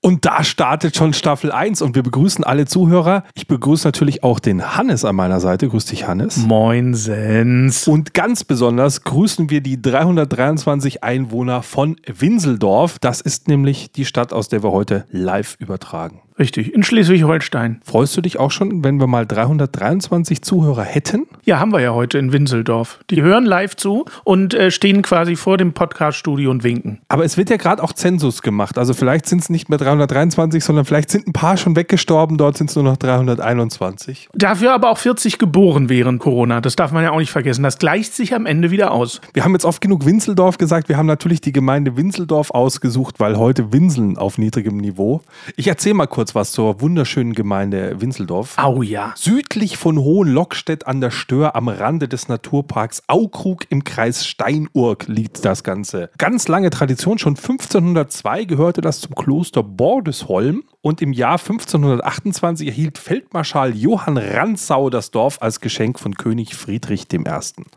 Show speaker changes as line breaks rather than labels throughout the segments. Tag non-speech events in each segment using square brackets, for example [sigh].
Und da startet schon Staffel 1 und wir begrüßen alle Zuhörer. Ich begrüße natürlich auch den Hannes an meiner Seite. Grüß dich, Hannes.
Moin, Sens.
Und ganz besonders grüßen wir die 323 Einwohner von Winseldorf. Das ist nämlich die Stadt, aus der wir heute live übertragen.
Richtig, in Schleswig-Holstein.
Freust du dich auch schon, wenn wir mal 323 Zuhörer hätten?
Ja, haben wir ja heute in Winseldorf. Die hören live zu und äh, stehen quasi vor dem Podcast-Studio und winken.
Aber es wird ja gerade auch Zensus gemacht. Also vielleicht sind es nicht mehr 323, sondern vielleicht sind ein paar schon weggestorben. Dort sind es nur noch 321.
Dafür aber auch 40 geboren während Corona. Das darf man ja auch nicht vergessen. Das gleicht sich am Ende wieder aus.
Wir haben jetzt oft genug Winseldorf gesagt. Wir haben natürlich die Gemeinde Winseldorf ausgesucht, weil heute Winseln auf niedrigem Niveau. Ich erzähle mal kurz kurz was zur wunderschönen Gemeinde Winseldorf.
Au ja.
Südlich von Hohenlockstedt an der Stör am Rande des Naturparks Aukrug im Kreis Steinurk liegt das Ganze. Ganz lange Tradition, schon 1502 gehörte das zum Kloster Bordesholm und im Jahr 1528 erhielt Feldmarschall Johann Ranzau das Dorf als Geschenk von König Friedrich I.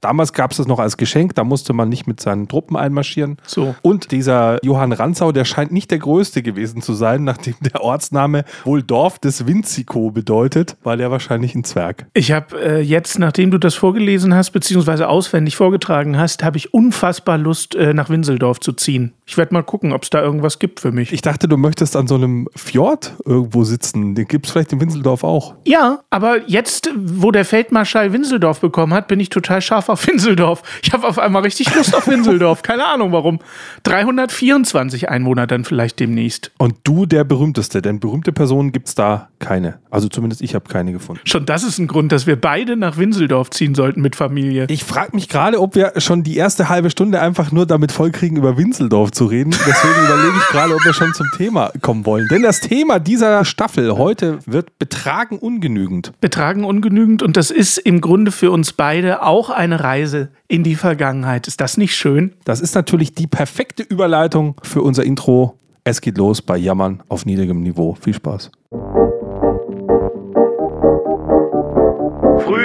Damals gab es das noch als Geschenk, da musste man nicht mit seinen Truppen einmarschieren.
So.
Und dieser Johann Ranzau, der scheint nicht der größte gewesen zu sein, nachdem der Ortsname wohl Dorf des Winziko bedeutet, war der wahrscheinlich ein Zwerg.
Ich habe äh, jetzt, nachdem du das vorgelesen hast, beziehungsweise auswendig vorgetragen hast, habe ich unfassbar Lust, äh, nach Winseldorf zu ziehen. Ich werde mal gucken, ob es da irgendwas gibt für mich.
Ich dachte, du möchtest an so einem Fjord Ort irgendwo sitzen. Den gibt es vielleicht in Winseldorf auch.
Ja, aber jetzt, wo der Feldmarschall Winseldorf bekommen hat, bin ich total scharf auf Winseldorf. Ich habe auf einmal richtig Lust auf Winseldorf. [laughs] Keine Ahnung warum. 324 Einwohner dann vielleicht demnächst.
Und du der berühmteste, denn berühmte Personen gibt es da keine. Also zumindest ich habe keine gefunden.
Schon das ist ein Grund, dass wir beide nach Winseldorf ziehen sollten mit Familie.
Ich frage mich gerade, ob wir schon die erste halbe Stunde einfach nur damit vollkriegen, über Winseldorf zu reden. Deswegen [laughs] überlege ich gerade, ob wir schon zum Thema kommen wollen. Denn das Thema Thema dieser Staffel heute wird Betragen ungenügend.
Betragen ungenügend und das ist im Grunde für uns beide auch eine Reise in die Vergangenheit. Ist das nicht schön?
Das ist natürlich die perfekte Überleitung für unser Intro. Es geht los bei Jammern auf niedrigem Niveau. Viel Spaß.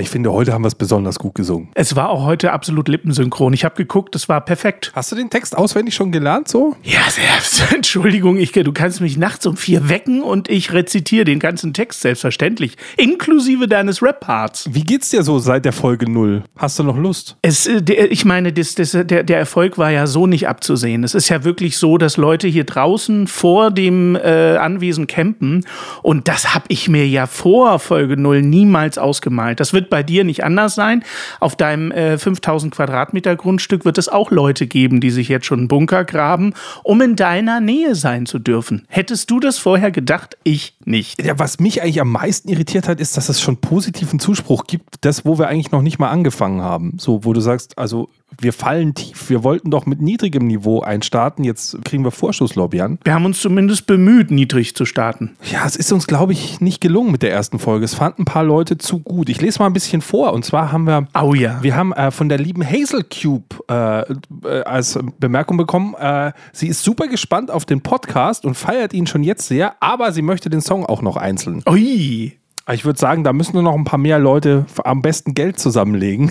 Ich finde, heute haben wir es besonders gut gesungen.
Es war auch heute absolut lippensynchron. Ich habe geguckt, es war perfekt.
Hast du den Text auswendig schon gelernt so?
Ja, selbst. [laughs] Entschuldigung, ich, du kannst mich nachts um vier wecken und ich rezitiere den ganzen Text selbstverständlich, inklusive deines Rap-Parts.
Wie geht's dir so seit der Folge null? Hast du noch Lust?
Es, äh, der, ich meine, das, das, der, der Erfolg war ja so nicht abzusehen. Es ist ja wirklich so, dass Leute hier draußen vor dem äh, Anwesen campen und das habe ich mir ja vor Folge null niemals ausgemalt. Das wird bei dir nicht anders sein. Auf deinem äh, 5000 Quadratmeter Grundstück wird es auch Leute geben, die sich jetzt schon einen Bunker graben, um in deiner Nähe sein zu dürfen. Hättest du das vorher gedacht? Ich nicht.
Ja, was mich eigentlich am meisten irritiert hat, ist, dass es schon positiven Zuspruch gibt, das, wo wir eigentlich noch nicht mal angefangen haben. So, wo du sagst, also wir fallen tief. Wir wollten doch mit niedrigem Niveau einstarten. Jetzt kriegen wir Vorschusslobby
Wir haben uns zumindest bemüht, niedrig zu starten.
Ja, es ist uns, glaube ich, nicht gelungen mit der ersten Folge. Es fanden ein paar Leute zu gut. Ich lese mal ein bisschen vor. Und zwar haben wir,
oh ja.
wir haben äh, von der lieben Hazel Cube äh, äh, als Bemerkung bekommen, äh, sie ist super gespannt auf den Podcast und feiert ihn schon jetzt sehr, aber sie möchte den Song auch noch einzeln.
Ui.
Ich würde sagen, da müssen nur noch ein paar mehr Leute am besten Geld zusammenlegen.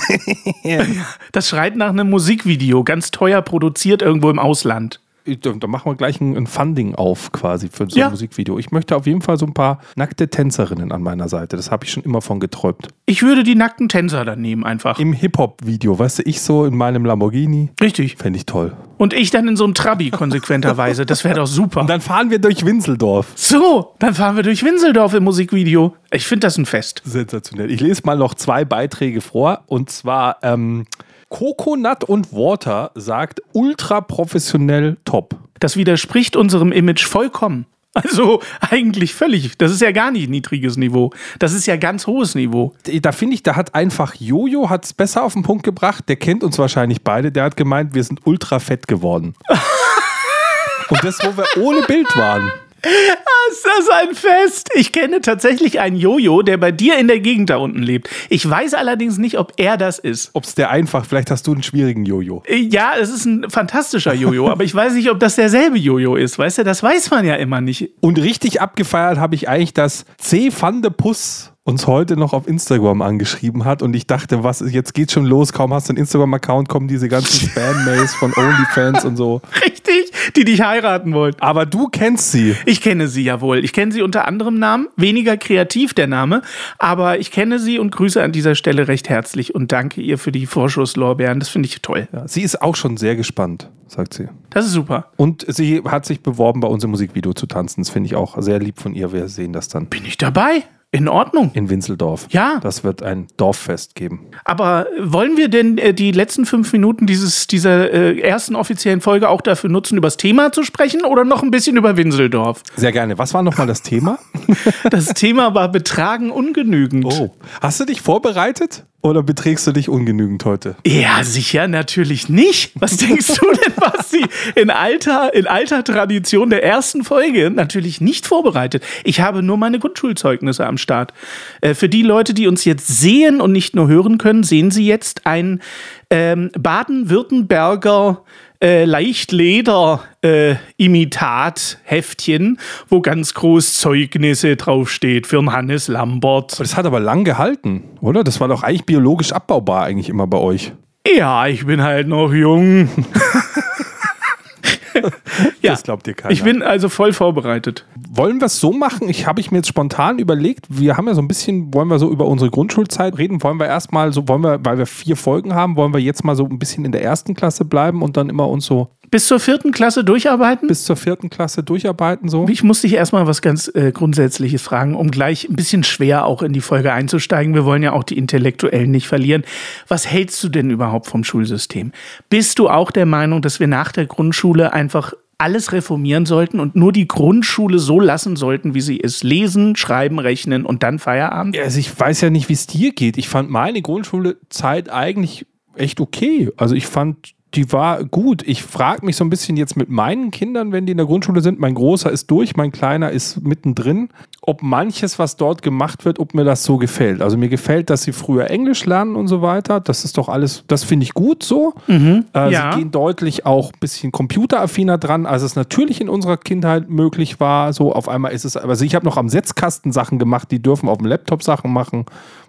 [laughs]
das schreit nach einem Musikvideo, ganz teuer produziert irgendwo im Ausland.
Da da machen wir gleich ein, ein Funding auf quasi für so
Ja.
ein Musikvideo. Ich möchte auf jeden Fall so ein paar nackte Tänzerinnen an meiner Seite. Das habe ich schon immer von geträumt.
Ich würde die nackten Tänzer dann nehmen einfach.
Im Hip-Hop-Video, weißt du, ich so in meinem Lamborghini.
Richtig.
Fände ich toll.
Und ich dann in so einem Trabi konsequenterweise. Das wäre doch super.
Und dann fahren wir durch Winseldorf.
so, dann fahren wir durch Winseldorf im Musikvideo. Ich finde das ein Fest.
Sensationell. Ich lese mal noch zwei Beiträge vor. Und zwar ähm, Coconut und Water sagt ultra professionell top.
Das widerspricht unserem Image vollkommen. Also eigentlich völlig. Das ist ja gar nicht niedriges Niveau. Das ist ja ganz hohes Niveau.
Da finde ich, da hat einfach Jojo hat's besser auf den Punkt gebracht. Der kennt uns wahrscheinlich beide. Der hat gemeint, wir sind ultra fett geworden. [laughs] und das, wo wir ohne Bild waren.
Ist das ein Fest? Ich kenne tatsächlich einen Jojo, der bei dir in der Gegend da unten lebt. Ich weiß allerdings nicht, ob er das ist.
Ob's der einfach, vielleicht hast du einen schwierigen Jojo.
Äh, Ja, es ist ein fantastischer Jojo, aber ich weiß nicht, ob das derselbe Jojo ist. Weißt du, das weiß man ja immer nicht.
Und richtig abgefeiert habe ich eigentlich, dass C. van de Puss uns heute noch auf Instagram angeschrieben hat und ich dachte, was jetzt geht schon los, kaum hast du einen Instagram-Account, kommen diese ganzen [laughs] Spam-Mails von OnlyFans und so.
Richtig, die dich heiraten wollen.
Aber du kennst sie.
Ich kenne sie ja wohl. Ich kenne sie unter anderem Namen. Weniger kreativ der Name, aber ich kenne sie und grüße an dieser Stelle recht herzlich und danke ihr für die Vorschusslorbeeren. Das finde ich toll.
Sie ist auch schon sehr gespannt, sagt sie.
Das ist super.
Und sie hat sich beworben, bei uns im Musikvideo zu tanzen. Das finde ich auch sehr lieb von ihr. Wir sehen das dann
Bin ich dabei? In Ordnung.
in Winseldorf.
Ja.
Das wird ein Dorffest geben.
Aber wollen wir denn äh, die letzten fünf Minuten dieses, dieser äh, ersten offiziellen Folge auch dafür nutzen, über das Thema zu sprechen oder noch ein bisschen über Winseldorf?
Sehr gerne. Was war nochmal das Thema? [laughs]
Das Thema war Betragen ungenügend.
Oh. Hast du dich vorbereitet oder beträgst du dich ungenügend heute?
Ja, sicher, natürlich nicht. Was denkst du denn, Basti? In alter, in alter Tradition der ersten Folge natürlich nicht vorbereitet. Ich habe nur meine Grundschulzeugnisse am Start. Äh, für die Leute, die uns jetzt sehen und nicht nur hören können, sehen sie jetzt ein ähm, Baden-Württemberger äh, Leichtleder-Imitat-Heftchen, wo ganz groß Zeugnisse draufsteht für den Hannes Lambert.
Das hat aber lang gehalten, oder? Das war doch eigentlich biologisch abbaubar eigentlich immer bei euch.
Ja, ich bin halt noch jung. [laughs] ja,
Das glaubt dir keiner.
ich bin also voll vorbereitet.
Wollen wir es so machen? Ich habe ich mir jetzt spontan überlegt, wir haben ja so ein bisschen, wollen wir so über unsere Grundschulzeit reden? Wollen wir erstmal so, wollen wir, weil wir vier Folgen haben, wollen wir jetzt mal so ein bisschen in der ersten Klasse bleiben und dann immer uns so
Bis zur vierten Klasse durcharbeiten?
bis zur vierten Klasse durcharbeiten so?
ich muss dich erstmal was ganz äh, Grundsätzliches fragen, um gleich ein bisschen schwer auch in die Folge einzusteigen. Wir wollen ja auch die Intellektuellen nicht verlieren. Was hältst du denn überhaupt vom Schulsystem? Bist du auch der Meinung, dass wir nach der Grundschule einfach alles reformieren sollten und nur die Grundschule so lassen sollten, wie sie ist? Lesen, schreiben, rechnen und dann Feierabend?
Also ich weiß ja nicht, wie es dir geht. Ich fand meine Grundschulezeit eigentlich echt okay. Also ich fand, die war gut. Ich frage mich so ein bisschen jetzt mit meinen Kindern, wenn die in der Grundschule sind. Mein Großer ist durch, mein Kleiner ist mittendrin. Ob manches, was dort gemacht wird, ob mir das so gefällt. Also mir gefällt, dass sie früher Englisch lernen und so weiter. Das ist doch alles, das finde ich gut so. Äh,
Ja.
Sie gehen deutlich auch ein bisschen computeraffiner dran, als es natürlich in unserer Kindheit möglich war. So auf einmal ist es, also ich habe noch am Setzkasten Sachen gemacht, die dürfen auf dem Laptop Sachen machen.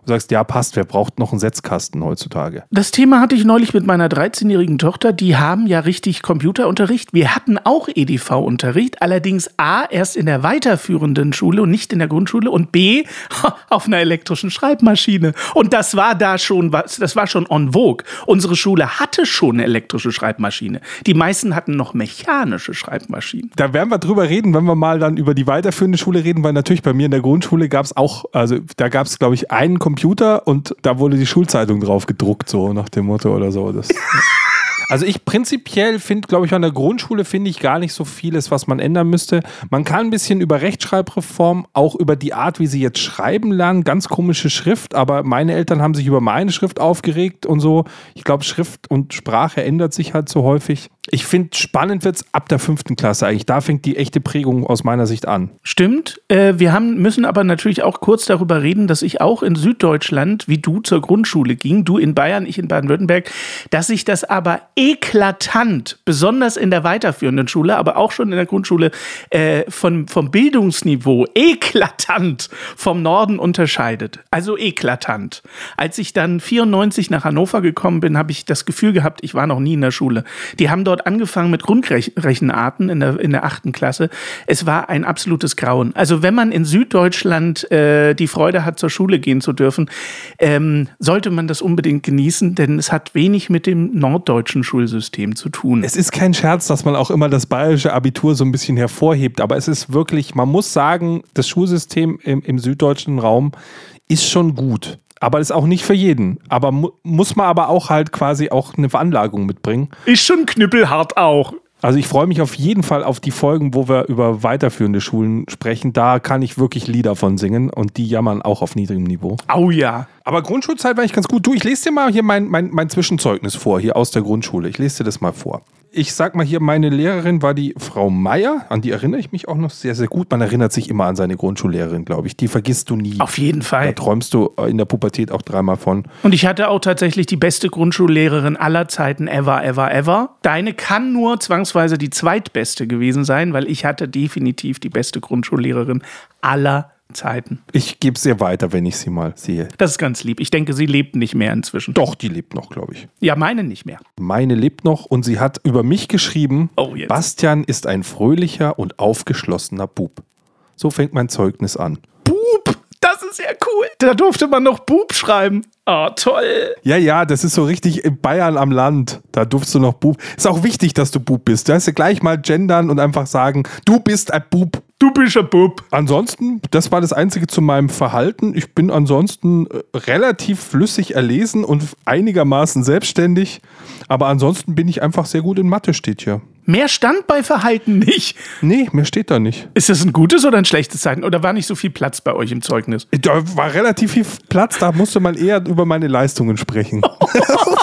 Du sagst, ja, passt, wer braucht noch einen Setzkasten heutzutage?
Das Thema hatte ich neulich mit meiner 13-jährigen Tochter. Die haben ja richtig Computerunterricht. Wir hatten auch EDV-Unterricht, allerdings A, erst in der weiterführenden Schule und nicht in der Grundschule und B, [laughs] auf einer elektrischen Schreibmaschine. Und das war da schon, was, das war schon en vogue. Unsere Schule hatte schon eine elektrische Schreibmaschine. Die meisten hatten noch mechanische Schreibmaschinen.
Da werden wir drüber reden, wenn wir mal dann über die weiterführende Schule reden, weil natürlich bei mir in der Grundschule gab es auch, also da gab es, glaube ich, einen Computer und da wurde die Schulzeitung drauf gedruckt, so nach dem Motto oder so. Das, [laughs] also ich prinzipiell finde, glaube ich, an der Grundschule finde ich gar nicht so vieles, was man ändern müsste. Man kann ein bisschen über Rechtschreibreform, auch über die Art, wie sie jetzt schreiben lernen, ganz komische Schrift, aber meine Eltern haben sich über meine Schrift aufgeregt und so. Ich glaube, Schrift und Sprache ändert sich halt so häufig. Ich finde, spannend wird es ab der fünften Klasse eigentlich. Da fängt die echte Prägung aus meiner Sicht an.
Stimmt. Äh, wir haben, müssen aber natürlich auch kurz darüber reden, dass ich auch in Süddeutschland, wie du zur Grundschule ging, du in Bayern, ich in Baden-Württemberg, dass sich das aber eklatant, besonders in der weiterführenden Schule, aber auch schon in der Grundschule, äh, von, vom Bildungsniveau eklatant vom Norden unterscheidet. Also eklatant. Als ich dann 94 nach Hannover gekommen bin, habe ich das Gefühl gehabt, ich war noch nie in der Schule. Die haben doch dort angefangen mit Grundrechenarten in der, in der achten Klasse. Es war ein absolutes Grauen. Also wenn man in Süddeutschland äh, die Freude hat, zur Schule gehen zu dürfen, ähm, sollte man das unbedingt genießen, denn es hat wenig mit dem norddeutschen Schulsystem zu tun.
Es ist kein Scherz, dass man auch immer das bayerische Abitur so ein bisschen hervorhebt, aber es ist wirklich, man muss sagen, das Schulsystem im, im süddeutschen Raum ist schon gut. Aber ist auch nicht für jeden. Aber mu muss man aber auch halt quasi auch eine Veranlagung mitbringen.
Ist schon knüppelhart auch.
Also ich freue mich auf jeden Fall auf die Folgen, wo wir über weiterführende Schulen sprechen. Da kann ich wirklich Lieder von singen und die jammern auch auf niedrigem Niveau.
Au ja.
Aber Grundschulzeit war ich ganz gut. Du, ich lese dir mal hier mein, mein, mein Zwischenzeugnis vor, hier aus der Grundschule. Ich lese dir das mal vor. Ich sag mal hier, meine Lehrerin war die Frau Meier. An die erinnere ich mich auch noch sehr, sehr gut. Man erinnert sich immer an seine Grundschullehrerin, glaube ich. Die vergisst du nie.
Auf jeden
Da
Fall.
träumst du in der Pubertät auch dreimal von.
Und ich hatte auch tatsächlich die beste Grundschullehrerin aller Zeiten ever, ever, ever. Deine kann nur zwangsweise die zweitbeste gewesen sein, weil ich hatte definitiv die beste Grundschullehrerin aller Zeiten.
Ich gebe es ihr weiter, wenn ich sie mal sehe.
Das ist ganz lieb. Ich denke, sie lebt nicht mehr inzwischen.
Doch, die lebt noch, glaube ich.
Ja, meine nicht mehr.
Meine lebt noch und sie hat über mich geschrieben,
Oh, jetzt.
Bastian ist ein fröhlicher und aufgeschlossener Bub. So fängt mein Zeugnis an.
Bub, das ist ja cool. Da durfte man noch Bub schreiben. Ah, toll.
Ja, ja, das ist so richtig in Bayern am Land. Da durfst du noch Bub. Ist auch wichtig, dass du Bub bist. Da hast du gleich mal gendern und einfach sagen, du bist ein Bub.
Du bist ein Bub.
Ansonsten, das war das Einzige zu meinem Verhalten. Ich bin ansonsten äh, relativ flüssig erlesen und einigermaßen selbstständig. Aber ansonsten bin ich einfach sehr gut in Mathe, steht hier.
Mehr stand bei Verhalten nicht.
Nee, mir steht da nicht.
Ist das ein gutes oder ein schlechtes Zeichen? Oder war nicht so viel Platz bei euch im Zeugnis?
Da war relativ viel Platz, da musste man eher über meine Leistungen sprechen.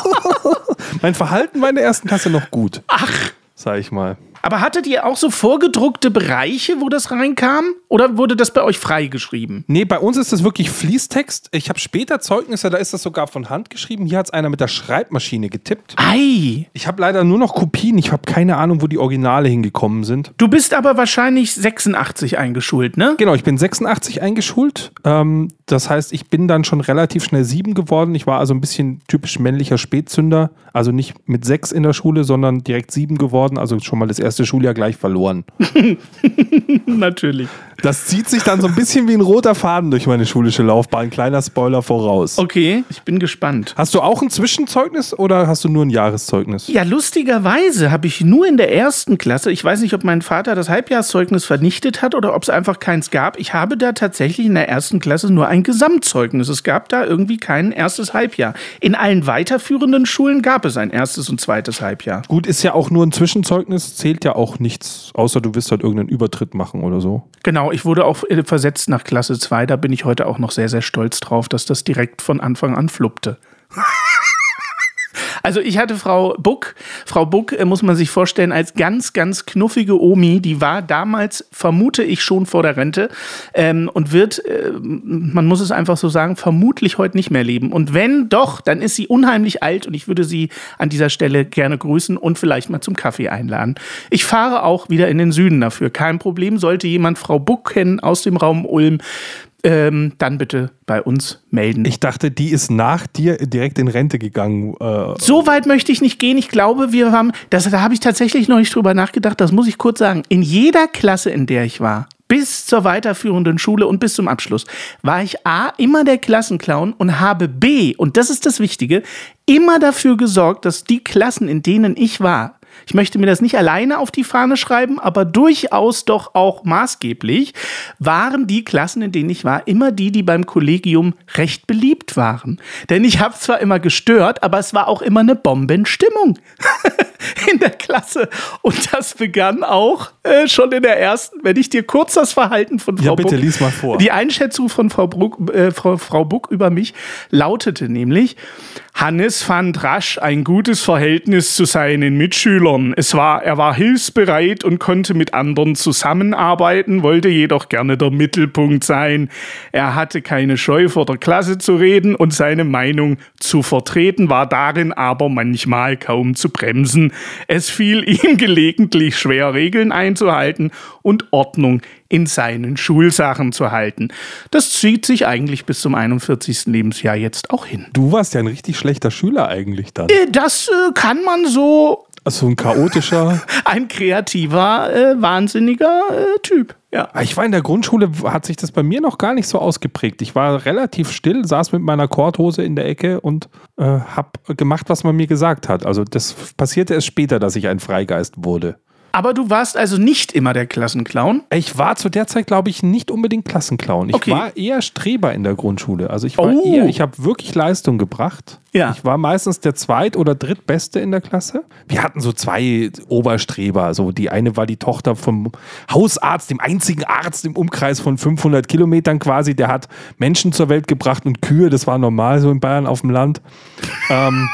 [laughs] mein Verhalten war in der ersten Klasse noch gut.
Ach.
Sag ich mal.
Aber hattet ihr auch so vorgedruckte Bereiche, wo das reinkam? Oder wurde das bei euch freigeschrieben?
Nee, bei uns ist das wirklich Fließtext. Ich habe später Zeugnisse, da ist das sogar von Hand geschrieben. Hier hat es einer mit der Schreibmaschine getippt.
Ei.
Ich habe leider nur noch Kopien. Ich habe keine Ahnung, wo die Originale hingekommen sind.
Du bist aber wahrscheinlich 86 eingeschult, ne?
Genau, ich bin 86 eingeschult. Ähm, das heißt, ich bin dann schon relativ schnell sieben geworden. Ich war also ein bisschen typisch männlicher Spätzünder. Also nicht mit sechs in der Schule, sondern direkt sieben geworden. Also schon mal das erste Schuljahr gleich verloren. [laughs]
Natürlich.
Das zieht sich dann so ein bisschen wie ein roter Faden durch meine schulische Laufbahn. Kleiner Spoiler voraus.
Okay, ich bin gespannt.
Hast du auch ein Zwischenzeugnis oder hast du nur ein Jahreszeugnis?
Ja, lustigerweise habe ich nur in der ersten Klasse, ich weiß nicht, ob mein Vater das Halbjahrszeugnis vernichtet hat oder ob es einfach keins gab. Ich habe da tatsächlich in der ersten Klasse nur ein Gesamtzeugnis. Es gab da irgendwie kein erstes Halbjahr. In allen weiterführenden Schulen gab es ein erstes und zweites Halbjahr.
Gut, ist ja auch nur ein Zwischenzeugnis, zählt ja auch nichts, außer du wirst halt irgendeinen Übertritt machen oder so.
Genau, ich wurde auch äh, versetzt nach Klasse 2. Da bin ich heute auch noch sehr, sehr stolz drauf, dass das direkt von Anfang an fluppte. Also ich hatte Frau Buck. Frau Buck äh, muss man sich vorstellen als ganz, ganz knuffige Omi. Die war damals, vermute ich, schon vor der Rente ähm, und wird, äh, man muss es einfach so sagen, vermutlich heute nicht mehr leben. Und wenn doch, dann ist sie unheimlich alt und ich würde sie an dieser Stelle gerne grüßen und vielleicht mal zum Kaffee einladen. Ich fahre auch wieder in den Süden dafür. Kein Problem. Sollte jemand Frau Buck kennen aus dem Raum Ulm, ähm, dann bitte bei uns melden.
Ich dachte, die ist nach dir direkt in Rente gegangen. Äh,
So weit möchte ich nicht gehen. Ich glaube, wir haben, das, da habe ich tatsächlich noch nicht drüber nachgedacht. Das muss ich kurz sagen. In jeder Klasse, in der ich war, bis zur weiterführenden Schule und bis zum Abschluss, war ich A, immer der Klassenclown und habe B, und das ist das Wichtige, immer dafür gesorgt, dass die Klassen, in denen ich war, ich möchte mir das nicht alleine auf die Fahne schreiben, aber durchaus doch auch maßgeblich, waren die Klassen, in denen ich war, immer die, die beim Kollegium recht beliebt waren. Denn ich habe zwar immer gestört, aber es war auch immer eine Bombenstimmung [laughs] in der Klasse. Und das begann auch äh, schon in der ersten, wenn ich dir kurz das Verhalten von Frau
Ja, bitte,
Buck,
lies mal vor.
Die Einschätzung von Frau, Bruck, äh, Frau, Frau Buck über mich lautete nämlich, Hannes fand rasch ein gutes Verhältnis zu seinen Mitschülern. Es war, er war hilfsbereit und konnte mit anderen zusammenarbeiten, wollte jedoch gerne der Mittelpunkt sein. Er hatte keine Scheu vor der Klasse zu reden und seine Meinung zu vertreten, war darin aber manchmal kaum zu bremsen. Es fiel ihm [laughs] gelegentlich schwer, Regeln einzuhalten und Ordnung in seinen Schulsachen zu halten. Das zieht sich eigentlich bis zum 41. Lebensjahr jetzt auch hin.
du warst ja ein richtig schlechter Schüler eigentlich dann.
Äh, Das äh, kann man so
Also ein chaotischer. [laughs]
Ein kreativer, äh, wahnsinniger äh, Typ. Ja.
Ich war in der Grundschule, hat sich das bei mir noch gar nicht so ausgeprägt. Ich war relativ still, saß mit meiner Korthose in der Ecke und äh, habe gemacht, was man mir gesagt hat. Also das passierte erst später, dass ich ein Freigeist wurde.
Aber du warst also nicht immer der Klassenclown?
Ich war zu der Zeit, glaube ich, nicht unbedingt Klassenclown. Ich
Okay.
war eher Streber in der Grundschule. Also ich war
Oh.
eher, ich habe wirklich Leistung gebracht.
Ja.
Ich war meistens der zweit- oder drittbeste in der Klasse. Wir hatten so zwei Oberstreber. So die eine war die Tochter vom Hausarzt, dem einzigen Arzt im Umkreis von 500 Kilometern quasi. Der hat Menschen zur Welt gebracht und Kühe. Das war normal so in Bayern auf dem Land. ähm,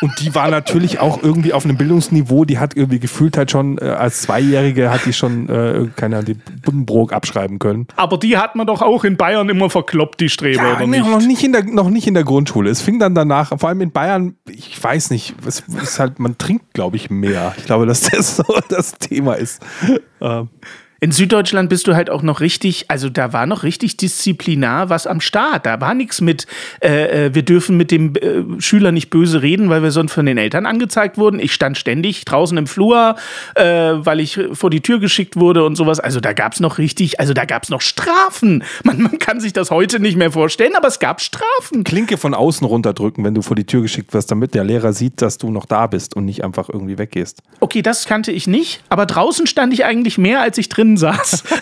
und die war natürlich auch irgendwie auf einem Bildungsniveau, die hat irgendwie gefühlt halt schon, äh, als Zweijährige hat die schon, äh, keine Ahnung, die Buddenbrook abschreiben können.
Aber die hat man doch auch in Bayern immer verkloppt, die Streber,
Ja,
oder
nee,
nicht?
noch nicht in der noch nicht in der Grundschule. Es fing dann danach, vor allem in Bayern, ich weiß nicht, es ist halt, man trinkt, glaube ich, mehr. Ich glaube, dass das [laughs] so das Thema ist. Ähm,
In Süddeutschland bist du halt auch noch richtig, also da war noch richtig disziplinar was am Start. Da war nichts mit, äh, äh, wir dürfen mit dem äh, Schüler nicht böse reden, weil wir sonst von den Eltern angezeigt wurden. Ich stand ständig draußen im Flur, äh, weil ich vor die Tür geschickt wurde und sowas. Also da gab's noch richtig, also da gab's noch Strafen. Man, man kann sich das heute nicht mehr vorstellen, aber es gab Strafen.
Klinke von außen runterdrücken, wenn du vor die Tür geschickt wirst, damit der Lehrer sieht, dass du noch da bist und nicht einfach irgendwie weggehst.
Okay, das kannte ich nicht, aber draußen stand ich eigentlich mehr, als ich drinnen saß. [laughs]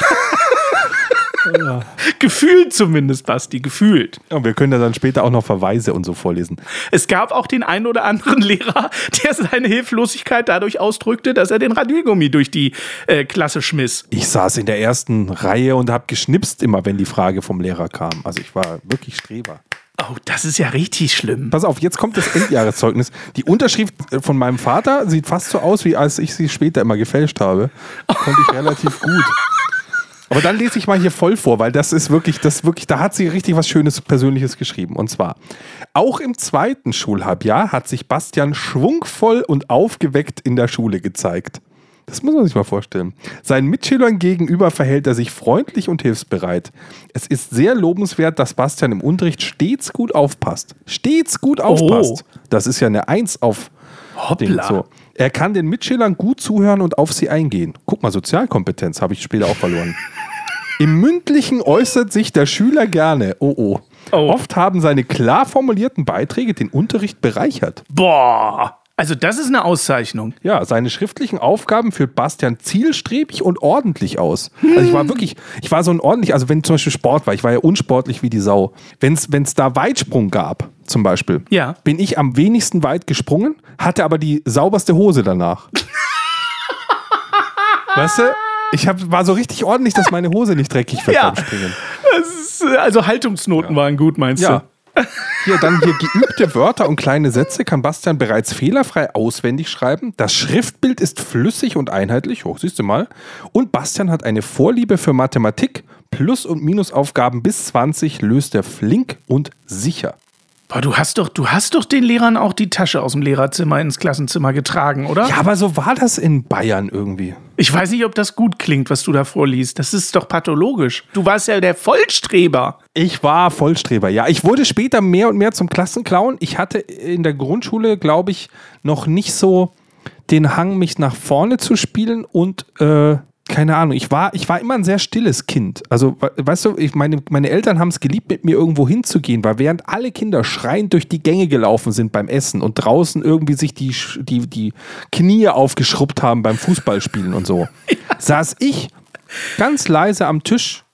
gefühlt zumindest, Basti, gefühlt.
Und wir können ja dann später auch noch Verweise und so vorlesen.
Es gab auch den einen oder anderen Lehrer, der seine Hilflosigkeit dadurch ausdrückte, dass er den Radiergummi durch die äh, Klasse schmiss.
Ich saß in der ersten Reihe und habe geschnipst immer, wenn die Frage vom Lehrer kam. Also ich war wirklich Streber.
Oh, das ist ja richtig schlimm.
Pass auf, jetzt kommt das Endjahreszeugnis. Die Unterschrift äh, von meinem Vater sieht fast so aus, wie als ich sie später immer gefälscht habe. Konnte ich relativ gut. Aber dann lese ich mal hier voll vor, weil das ist wirklich, das wirklich, da hat sie richtig was Schönes Persönliches geschrieben. Und zwar, auch im zweiten Schulhalbjahr hat sich Bastian schwungvoll und aufgeweckt in der Schule gezeigt. Das muss man sich mal vorstellen. Seinen Mitschülern gegenüber verhält er sich freundlich und hilfsbereit. Es ist sehr lobenswert, dass Bastian im Unterricht stets gut aufpasst. Stets gut aufpasst. Das ist ja eine Eins auf Ding.
Hoppla.
So. Er kann den Mitschülern gut zuhören und auf sie eingehen. Guck mal, Sozialkompetenz habe ich später auch verloren. [laughs] Im Mündlichen äußert sich der Schüler gerne. Oh oh.
Oh.
Oft haben seine klar formulierten Beiträge den Unterricht bereichert.
Boah. Also das ist eine Auszeichnung.
Ja, seine schriftlichen Aufgaben führt Bastian zielstrebig und ordentlich aus. Also ich war wirklich, ich war so ein ordentlich, also wenn zum Beispiel Sport war, ich war ja unsportlich wie die Sau. Wenn es da Weitsprung gab, zum Beispiel,
Ja.
bin ich am wenigsten weit gesprungen, hatte aber die sauberste Hose danach. [laughs] weißt du? Ich hab, war so richtig ordentlich, dass meine Hose nicht dreckig wird
Ja.
beim Springen.
Ist, äh, also Haltungsnoten waren gut, meinst
Ja.
du?
Hier dann hier geübte Wörter und kleine Sätze kann Bastian bereits fehlerfrei auswendig schreiben. Das Schriftbild ist flüssig und einheitlich. Hoch, siehst du mal. Und Bastian hat eine Vorliebe für Mathematik. Plus- und Minusaufgaben bis 20 löst er flink und sicher.
Boah, du hast doch, du hast doch den Lehrern auch die Tasche aus dem Lehrerzimmer ins Klassenzimmer getragen, oder?
Ja, aber so war das in Bayern irgendwie.
Ich weiß nicht, ob das gut klingt, was du da vorliest. Das ist doch pathologisch. Du warst ja der Vollstreber.
Ich war Vollstreber, ja. Ich wurde später mehr und mehr zum Klassenclown. Ich hatte in der Grundschule, glaube ich, noch nicht so den Hang, mich nach vorne zu spielen und äh, keine Ahnung, ich war, ich war immer ein sehr stilles Kind. Also, we- weißt du, ich meine, meine Eltern haben es geliebt, mit mir irgendwo hinzugehen, weil während alle Kinder schreiend durch die Gänge gelaufen sind beim Essen und draußen irgendwie sich die, die, die Knie aufgeschrubbt haben beim Fußballspielen und so, [laughs] saß ich ganz leise am Tisch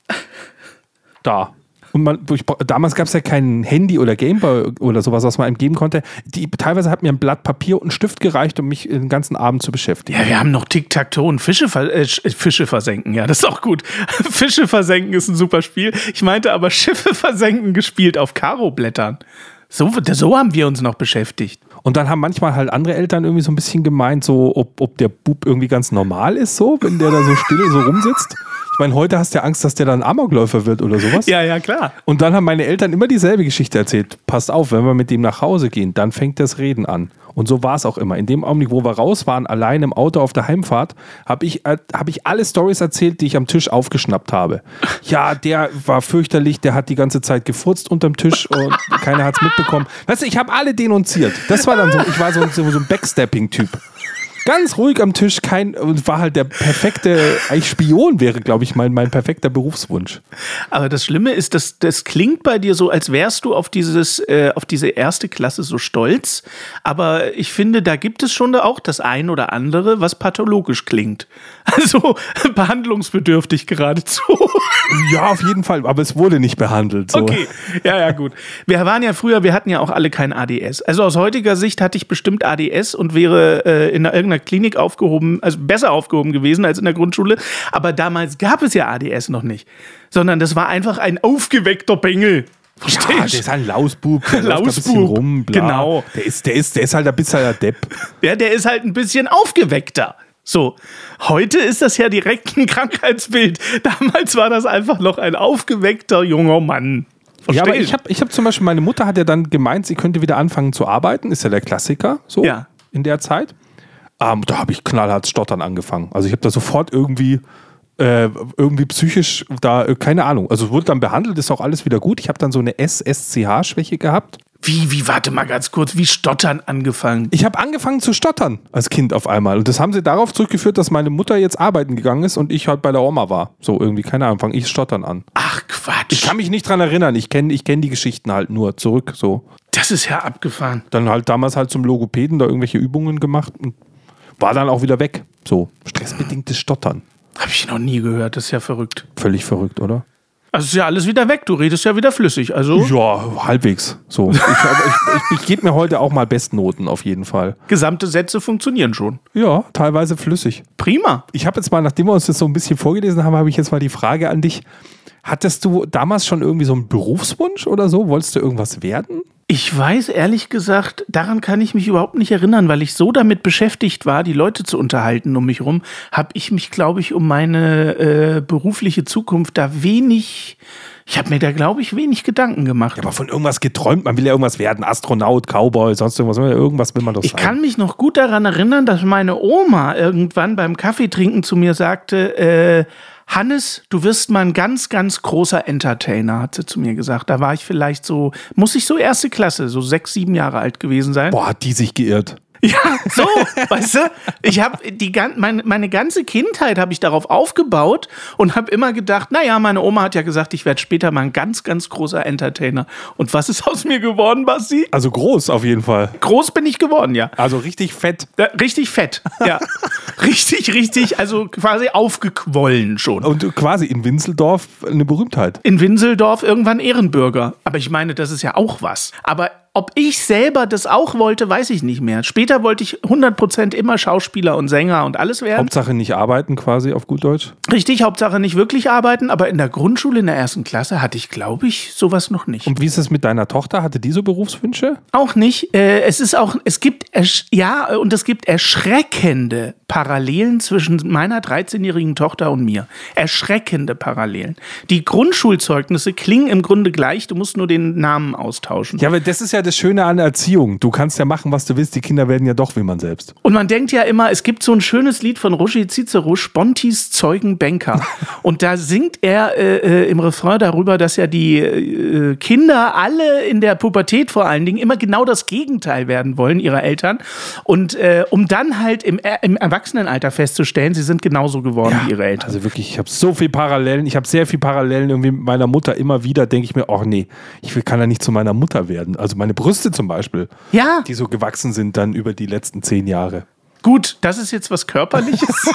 da. Und man, ich, damals gab es ja kein Handy oder Gameboy oder sowas, was man einem geben konnte. Die, teilweise hat mir ein Blatt Papier und einen Stift gereicht, um mich den ganzen Abend zu beschäftigen.
Ja, wir haben noch Tic-Tac-Toe und Fische, äh, Sch- Fische versenken. Ja, das ist auch gut. [laughs] Fische versenken ist ein super Spiel. Ich meinte aber Schiffe versenken gespielt auf Karo-Blättern. So, so haben wir uns noch beschäftigt.
Und dann haben manchmal halt andere Eltern irgendwie so ein bisschen gemeint, so ob, ob der Bub irgendwie ganz normal ist, so, wenn der da so still so rumsitzt. Ich meine, heute hast du ja Angst, dass der dann Amokläufer wird oder sowas.
Ja, ja, klar.
Und dann haben meine Eltern immer dieselbe Geschichte erzählt. Passt auf, wenn wir mit dem nach Hause gehen, dann fängt das Reden an. Und so war es auch immer. In dem Augenblick, wo wir raus waren, allein im Auto auf der Heimfahrt, habe ich, äh, hab ich alle Stories erzählt, die ich am Tisch aufgeschnappt habe. Ja, der war fürchterlich, der hat die ganze Zeit gefurzt unterm Tisch und keiner hat es mitbekommen. Weißt du, ich habe alle denunziert. Das war dann so, ich war so, so, so ein Backstepping-Typ. Ganz ruhig am Tisch, kein, und war halt der perfekte, eigentlich Spion wäre, glaube ich, mein, mein perfekter Berufswunsch.
Aber das Schlimme ist, dass das klingt bei dir so, als wärst du auf dieses, äh, auf diese erste Klasse so stolz. Aber ich finde, da gibt es schon auch das ein oder andere, was pathologisch klingt. [laughs] Also behandlungsbedürftig geradezu.
Ja, auf jeden Fall, aber es wurde nicht behandelt. So.
Okay, ja, ja, gut. Wir waren ja früher, wir hatten ja auch alle kein ADS. Also aus heutiger Sicht hatte ich bestimmt ADS und wäre äh, in irgendeiner Klinik aufgehoben, also besser aufgehoben gewesen als in der Grundschule. Aber damals gab es ja ADS noch nicht, sondern das war einfach ein aufgeweckter Bengel.
Ja, der
Verstehst
ist ein Lausbub, der [laughs]
Lausbub,
rum. Bla.
genau.
Der ist, der, ist, der ist halt ein bisschen der Depp. [laughs]
Ja, der ist halt ein bisschen aufgeweckter. So, heute ist das ja direkt ein Krankheitsbild. [laughs] Damals war das einfach noch ein aufgeweckter junger Mann.
Ja, aber
Verstehst?
ich habe ich hab zum Beispiel, meine Mutter hat ja dann gemeint, sie könnte wieder anfangen zu arbeiten. Ist ja der Klassiker so
Ja.
in der Zeit. Ähm, da habe ich knallhart stottern angefangen. Also ich habe da sofort irgendwie, äh, irgendwie psychisch da, äh, keine Ahnung. Also es wurde dann behandelt, ist auch alles wieder gut. Ich habe dann so eine SSCH-Schwäche gehabt.
Wie, wie, warte mal ganz kurz, wie stottern angefangen?
Ich habe angefangen zu stottern als Kind auf einmal. Und das haben sie darauf zurückgeführt, dass meine Mutter jetzt arbeiten gegangen ist und ich halt bei der Oma war. So irgendwie, keine Ahnung, fange ich stottern an.
Ach Quatsch.
Ich kann mich nicht dran erinnern. Ich kenne ich kenn die Geschichten halt nur zurück. So.
das ist ja abgefahren.
Dann halt damals halt zum Logopäden da irgendwelche Übungen gemacht und war dann auch wieder weg. So, stressbedingtes Stottern.
Habe ich noch nie gehört, das ist ja verrückt.
Völlig verrückt, oder?
Also ist ja alles wieder weg, du redest ja wieder flüssig. Also
Ja, halbwegs. So. Ich, ich, ich, ich gebe mir heute auch mal Bestnoten auf jeden Fall.
gesamte Sätze funktionieren schon.
Ja, teilweise flüssig.
Prima.
Ich habe jetzt mal, nachdem wir uns das so ein bisschen vorgelesen haben, habe ich jetzt mal die Frage an dich. Hattest du damals schon irgendwie so einen Berufswunsch oder so? Wolltest du irgendwas werden?
Ich weiß ehrlich gesagt, daran kann ich mich überhaupt nicht erinnern, weil ich so damit beschäftigt war, die Leute zu unterhalten um mich rum, habe ich mich, glaube ich, um meine äh, berufliche Zukunft da wenig, ich habe mir da, glaube ich, wenig Gedanken gemacht.
Aber von irgendwas geträumt, man will ja irgendwas werden. Astronaut, Cowboy, sonst irgendwas. Irgendwas will man doch
Ich
sein.
kann mich noch gut daran erinnern, dass meine Oma irgendwann beim Kaffeetrinken zu mir sagte, äh, Hannes, du wirst mal ein ganz, ganz großer Entertainer, hat sie zu mir gesagt. Da war ich vielleicht so, muss ich so erste Klasse, so sechs, sieben Jahre alt gewesen sein.
Boah, hat die sich geirrt.
Ja, so, weißt du, ich habe die meine, meine ganze Kindheit habe ich darauf aufgebaut und habe immer gedacht, naja, meine Oma hat ja gesagt, ich werde später mal ein ganz, ganz großer Entertainer. Und was ist aus mir geworden, Basti?
Also groß auf jeden Fall.
Groß bin ich geworden, ja.
Also richtig fett.
Ja, Richtig fett, ja. [laughs] richtig, richtig, also quasi aufgequollen schon.
Und quasi in Winseldorf eine Berühmtheit.
In Winseldorf irgendwann Ehrenbürger. Aber ich meine, das ist ja auch was. Aber ob ich selber das auch wollte, weiß ich nicht mehr. Später wollte ich 100% immer Schauspieler und Sänger und alles werden.
Hauptsache nicht arbeiten quasi auf gut Deutsch.
Richtig, Hauptsache nicht wirklich arbeiten. Aber in der Grundschule in der ersten Klasse hatte ich, glaube ich, sowas noch nicht.
Und wie ist es mit deiner Tochter? Hatte die so Berufswünsche?
Auch nicht. Äh, es ist auch, es gibt, ja, und es gibt erschreckende Parallelen zwischen meiner 13-jährigen Tochter und mir. Erschreckende Parallelen. Die Grundschulzeugnisse klingen im Grunde gleich, du musst nur den Namen austauschen.
Ja, aber das ist ja das Schöne an Erziehung. Du kannst ja machen, was du willst. Die Kinder werden ja doch wie man selbst.
Und man denkt ja immer, es gibt so ein schönes Lied von Roger Cicero, Spontis Zeugenbanker. [laughs] und da singt er äh, äh, im Refrain darüber, dass ja die äh, Kinder alle in der Pubertät vor allen Dingen immer genau das Gegenteil werden wollen ihrer Eltern. Und äh, um dann halt im, Er- im Erwachsenenalter festzustellen, sie sind genauso geworden wie ihre Eltern.
Also wirklich, ich habe so viel Parallelen. Ich habe sehr viel Parallelen irgendwie mit meiner Mutter. Immer wieder denke ich mir, ach nee, ich kann ja nicht zu meiner Mutter werden. Also meine Brüste zum Beispiel,
Ja,
die so gewachsen sind dann über die letzten zehn Jahre.
gut, das ist jetzt was Körperliches. [laughs]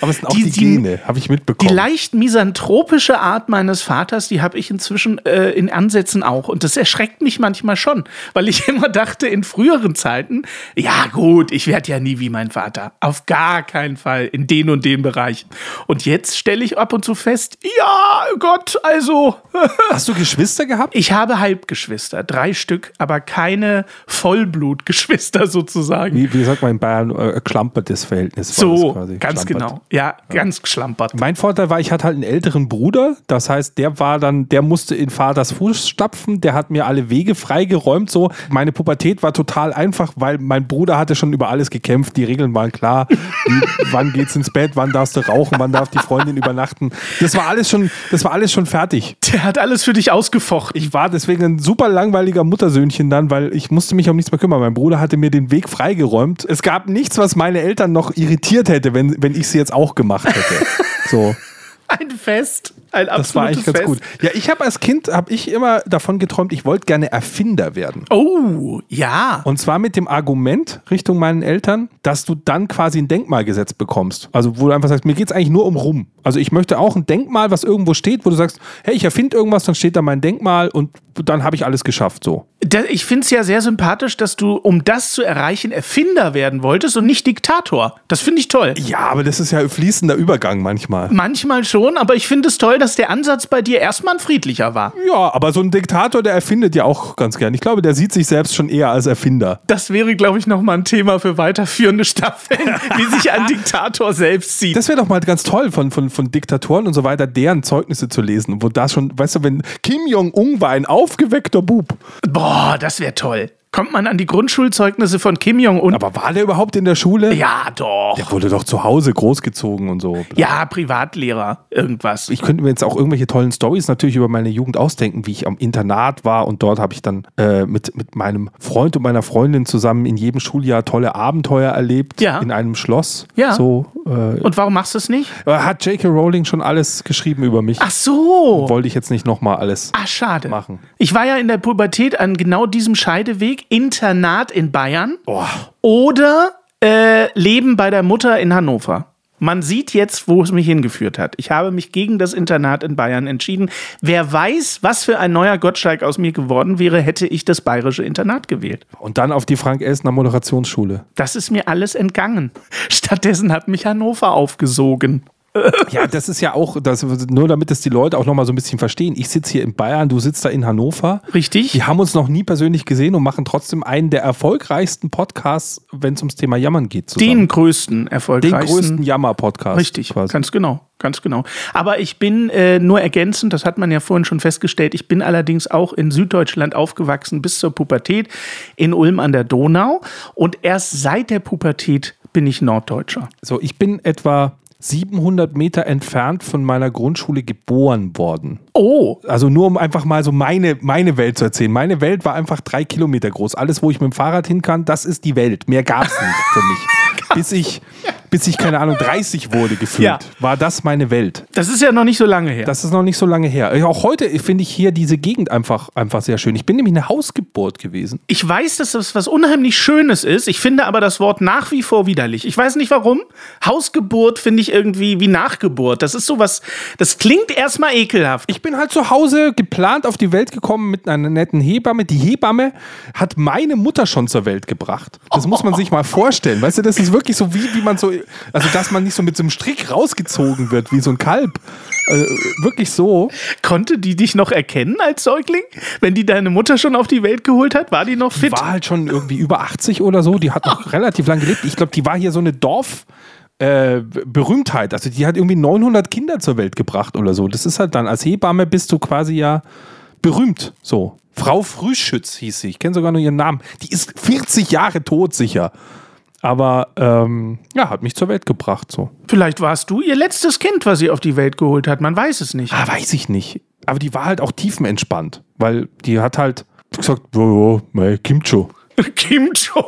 Aber es sind auch
Die-
die,
die-
Gene, habe ich
Die
mitbekommen.
leicht misanthropische Art meines Vaters, die habe ich inzwischen äh, in Ansätzen auch. Und das erschreckt mich manchmal schon, weil ich [laughs] immer dachte, in früheren Zeiten, ja gut, ich werde ja nie wie mein Vater. Auf gar keinen Fall in den und den Bereichen. Und jetzt stelle ich ab und zu fest, ja, Gott, also, [laughs]
Hast du Geschwister gehabt?
ich habe Halbgeschwister, drei Stück, aber keine Vollblutgeschwister [laughs] sozusagen.
Wie, wie sagt man in Bayern, äh, klampertes Verhältnis.
So, ganz
Klampertes
genau. Ja, ganz geschlampert.
Mein Vorteil war, ich hatte halt einen älteren Bruder. Das heißt, der war dann, der musste in Vaters Fußstapfen. Der hat mir alle Wege freigeräumt. So, meine Pubertät war total einfach, weil mein Bruder hatte schon über alles gekämpft. Die Regeln waren klar. Wie, [laughs] wann geht's ins Bett? Wann darfst du rauchen? Wann darf die Freundin übernachten? Das war alles schon, das war alles schon fertig.
Der hat alles für dich ausgefochten.
Ich war deswegen ein super langweiliger Muttersöhnchen dann, weil ich musste mich um nichts mehr kümmern. Mein Bruder hatte mir den Weg freigeräumt. Es gab nichts, was meine Eltern noch irritiert hätte, wenn, wenn ich sie jetzt auch gemacht hätte. So. [laughs]
Ein Fest. Ein
Das war eigentlich ganz
Fest.
gut. Ja, ich habe als Kind habe ich immer davon geträumt, ich wollte gerne Erfinder werden.
Oh, ja.
Und zwar mit dem Argument Richtung meinen Eltern, dass du dann quasi ein Denkmal gesetzt bekommst. Also wo du einfach sagst, mir geht es eigentlich nur um rum. Also ich möchte auch ein Denkmal, was irgendwo steht, wo du sagst, hey, ich erfinde irgendwas, dann steht da mein Denkmal und dann habe ich alles geschafft. So.
Ich finde es ja sehr sympathisch, dass du, um das zu erreichen, Erfinder werden wolltest und nicht Diktator. Das finde ich toll.
Ja, aber das ist ja ein fließender Übergang manchmal.
Manchmal schon, aber ich finde es toll, dass der Ansatz bei dir erstmal ein friedlicher war.
Ja, aber so ein Diktator, der erfindet ja auch ganz gern. Ich glaube, der sieht sich selbst schon eher als Erfinder.
Das wäre, glaube ich, nochmal ein Thema für weiterführende Staffeln, [laughs] wie sich ein Diktator selbst sieht.
Das wäre doch mal ganz toll, von, von, von Diktatoren und so weiter, deren Zeugnisse zu lesen. Wo da schon, weißt du, wenn Kim Jong-un war ein aufgeweckter Bub.
Boah, das wäre toll. Kommt man an die Grundschulzeugnisse von Kim Jong-un?
Aber war der überhaupt in der Schule?
Ja, doch.
Der wurde doch zu Hause großgezogen und so.
Ja, Privatlehrer, irgendwas.
Ich könnte mir jetzt auch irgendwelche tollen Stories natürlich über meine Jugend ausdenken, wie ich am Internat war und dort habe ich dann äh, mit, mit meinem Freund und meiner Freundin zusammen in jedem Schuljahr tolle Abenteuer erlebt
Ja.
in einem Schloss.
Ja.
So äh,
Und warum machst du es nicht?
hat J.K. Rowling schon alles geschrieben über mich.
Ach so.
Wollte ich jetzt nicht nochmal alles.
Ah, schade.
machen.
Ich war ja in der Pubertät an genau diesem Scheideweg. Internat in Bayern
Boah.
oder äh, Leben bei der Mutter in Hannover. Man sieht jetzt, wo es mich hingeführt hat. Ich habe mich gegen das Internat in Bayern entschieden. Wer weiß, was für ein neuer Gottschalk aus mir geworden wäre, hätte ich das bayerische Internat gewählt.
Und dann auf die Frank-Elstner Moderationsschule.
Das ist mir alles entgangen. [laughs] Stattdessen hat mich Hannover aufgesogen.
Ja, das ist ja auch, das, nur damit es die Leute auch nochmal so ein bisschen verstehen. Ich sitze hier in Bayern, du sitzt da in Hannover.
Richtig?
Wir haben uns noch nie persönlich gesehen und machen trotzdem einen der erfolgreichsten Podcasts, wenn es ums Thema Jammern geht. Zusammen.
Den größten,
Den
erfolgreichsten.
größten Jammer-Podcast.
Richtig,
quasi.
ganz genau, ganz genau. Aber ich bin äh, nur ergänzend, das hat man ja vorhin schon festgestellt, ich bin allerdings auch in Süddeutschland aufgewachsen bis zur Pubertät in Ulm an der Donau und erst seit der Pubertät bin ich Norddeutscher.
So, ich bin etwa 700 Meter entfernt von meiner Grundschule geboren worden.
Oh,
Also nur um einfach mal so meine, meine Welt zu erzählen. Meine Welt war einfach drei Kilometer groß. Alles, wo ich mit dem Fahrrad hin kann, das ist die Welt. Mehr gab es nicht für mich. [laughs] Bis ich, bis ich, keine Ahnung, [laughs] 30 wurde gefühlt,
Ja.
war das meine Welt.
das ist ja noch nicht so lange her.
Das ist noch nicht so lange her. Auch heute finde ich hier diese Gegend einfach, einfach sehr schön. Ich bin nämlich eine Hausgeburt gewesen.
ich weiß, dass das was unheimlich Schönes ist. Ich finde aber das Wort nach wie vor widerlich. Ich weiß nicht warum. Hausgeburt finde ich irgendwie wie Nachgeburt. Das ist sowas, das klingt erstmal ekelhaft.
Ich bin halt zu Hause geplant auf die Welt gekommen mit einer netten Hebamme. Die Hebamme hat meine Mutter schon zur Welt gebracht. Das muss man sich mal vorstellen. Weißt du, das ist wirklich so wie, wie man so, also dass man nicht so mit so einem Strick rausgezogen wird, wie so ein Kalb. Also, wirklich so.
Konnte die dich noch erkennen als Säugling? Wenn die deine Mutter schon auf die Welt geholt hat, war die noch fit?
War halt schon irgendwie über 80 oder so. Die hat noch [laughs] relativ lange gelebt. Ich glaube, die war hier so eine Dorf. äh, Berühmtheit. Also die hat irgendwie 900 Kinder zur Welt gebracht oder so. Das ist halt dann, als Hebamme bist du quasi ja berühmt. So. Frau Frühschütz hieß sie. Ich kenne sogar nur ihren Namen. Die ist 40 Jahre tot sicher. Aber ähm, ja, hat mich zur Welt gebracht. So.
Vielleicht warst du ihr letztes Kind, was sie auf die Welt geholt hat. Man weiß es nicht.
Ah, weiß ich nicht. Aber die war halt auch tiefenentspannt. Weil die hat halt gesagt, oh, oh, mei, Kimcho.
Kimcho.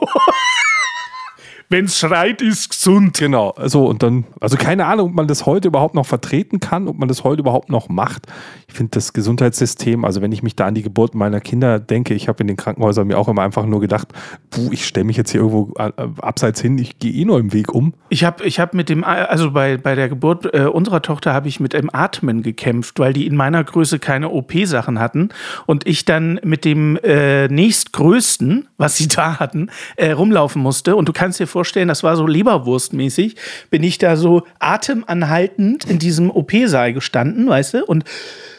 Wenn's schreit, ist gesund.
Genau, so und dann, also keine Ahnung, ob man das heute überhaupt noch vertreten kann, ob man das heute überhaupt noch macht. Ich finde das Gesundheitssystem, also wenn ich mich da an die Geburt meiner Kinder denke, ich habe in den Krankenhäusern mir auch immer einfach nur gedacht, puh, ich stelle mich jetzt hier irgendwo äh, abseits hin, ich gehe eh nur im Weg um.
Ich habe ich hab mit dem, also bei, bei der Geburt äh, unserer Tochter habe ich mit dem Atmen gekämpft, weil die in meiner Größe keine OP-Sachen hatten und ich dann mit dem äh, nächstgrößten, was sie da hatten, äh, rumlaufen musste. Und du kannst dir vorstellen, das war so Leberwurstmäßig, bin ich da so atemanhaltend in diesem OP-Saal gestanden, weißt du, und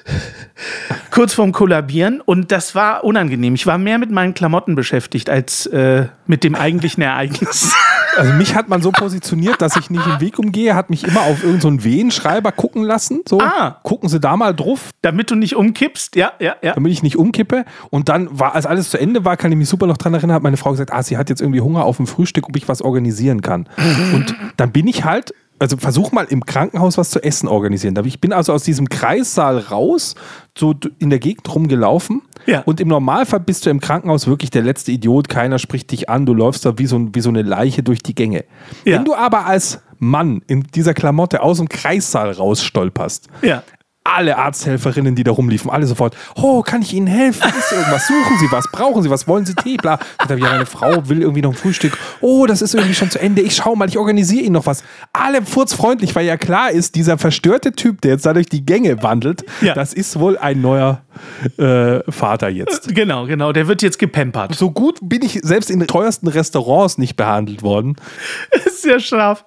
[laughs] kurz vorm Kollabieren und das war unangenehm. Ich war mehr mit meinen Klamotten beschäftigt als äh, mit dem eigentlichen Ereignis. [laughs]
Also mich hat man so positioniert, dass ich nicht im Weg umgehe, hat mich immer auf irgendeinen so Wehenschreiber gucken lassen. So,
Ah.
gucken Sie da mal drauf,
Damit du nicht umkippst. Ja, ja, ja.
damit ich nicht umkippe. Und dann war, als alles zu Ende war, kann ich mich super noch dran erinnern, hat meine Frau gesagt, ah, sie hat jetzt irgendwie Hunger auf dem Frühstück, ob ich was organisieren kann. Und dann bin ich halt, also versuch mal im Krankenhaus was zu essen organisieren. Ich bin also aus diesem Kreissaal raus, so in der Gegend rumgelaufen.
Ja.
Und im Normalfall bist du im Krankenhaus wirklich der letzte Idiot, keiner spricht dich an, du läufst da wie so, wie so eine Leiche durch die Gänge.
Ja.
Wenn du aber als Mann in dieser Klamotte aus dem Kreissaal rausstolperst,
Ja.
Alle Arzthelferinnen, die da rumliefen, alle sofort, oh, kann ich Ihnen helfen? Ist irgendwas? Suchen Sie was? Brauchen Sie was? Wollen Sie Tee? Bla. Und dann, ja, meine Frau will irgendwie noch ein Frühstück. Oh, das ist irgendwie schon zu Ende. Ich schau mal, ich organisiere Ihnen noch was. Alle furzfreundlich, weil ja klar ist, dieser verstörte Typ, der jetzt da durch die Gänge wandelt,
Ja.
das ist wohl ein neuer äh, Vater jetzt.
Genau, genau. Der wird jetzt gepampert.
So gut bin ich selbst in teuersten Restaurants nicht behandelt worden. [laughs]
ist ja scharf.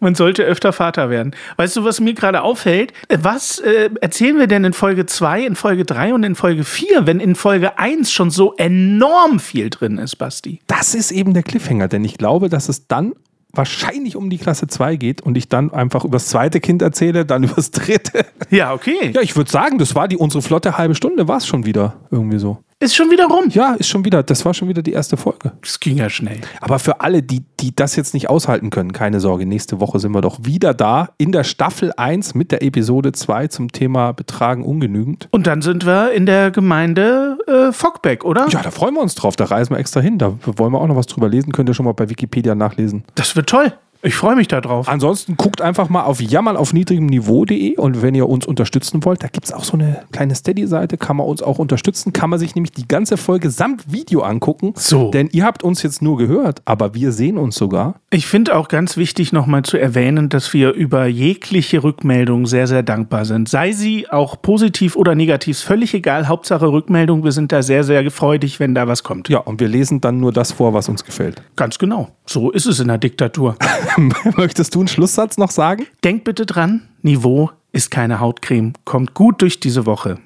Man sollte öfter Vater werden. Weißt du, was mir gerade auffällt? Was äh, erzählen wir denn in Folge 2, in Folge 3 und in Folge 4, wenn in Folge 1 schon so enorm viel drin ist, Basti?
Das ist eben der Cliffhanger, denn ich glaube, dass es dann wahrscheinlich um die Klasse 2 geht und ich dann einfach über das zweite Kind erzähle, dann [laughs] über das dritte.
Ja, okay.
Ja, ich würde sagen, das war die unsere flotte halbe Stunde, war es schon wieder irgendwie so.
Ist schon wieder rum.
Ja, ist schon wieder, das war schon wieder die erste Folge.
Das ging ja schnell.
Aber für alle, die, die das jetzt nicht aushalten können, keine Sorge, nächste Woche sind wir doch wieder da in der Staffel 1 mit der Episode 2 zum Thema Betragen ungenügend.
Und dann sind wir in der Gemeinde äh, Fockbeck, oder?
Ja, da freuen wir uns drauf, da reisen wir extra hin, da wollen wir auch noch was drüber lesen, könnt ihr schon mal bei Wikipedia nachlesen.
Das wird toll. Ich freue mich darauf.
Ansonsten guckt einfach mal auf jammern auf niedrigem Niveau.de und wenn ihr uns unterstützen wollt, da gibt es auch so eine kleine Steady-Seite, kann man uns auch unterstützen, kann man sich nämlich die ganze Folge samt Video angucken.
So.
Denn ihr habt uns jetzt nur gehört, aber wir sehen uns sogar.
Ich finde auch ganz wichtig, nochmal zu erwähnen, dass wir über jegliche Rückmeldung sehr, sehr dankbar sind. Sei sie auch positiv oder negativ, ist völlig egal. Hauptsache Rückmeldung. Wir sind da sehr, sehr freudig, wenn da was kommt.
Ja, und wir lesen dann nur das vor, was uns gefällt.
Ganz genau. So ist es in der Diktatur. [laughs] [laughs]
Möchtest du einen Schlusssatz noch sagen?
Denkt bitte dran, Niveau ist keine Hautcreme. Kommt gut durch diese Woche.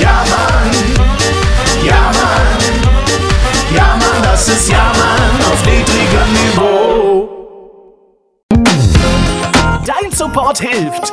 Ja, Mann. Ja, Mann. Ja, Mann, das ist Ja, Mann auf niedrigem Niveau.
Dein Support hilft.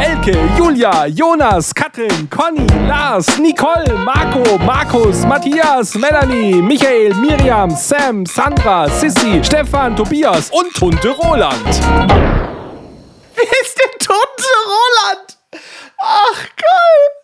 Elke, Julia, Jonas, Katrin, Conny, Lars, Nicole, Marco, Markus, Matthias, Melanie, Michael, Miriam, Sam, Sandra, Sissy, Stefan, Tobias und Tunte Roland.
Wer ist der tote Roland? Ach, geil.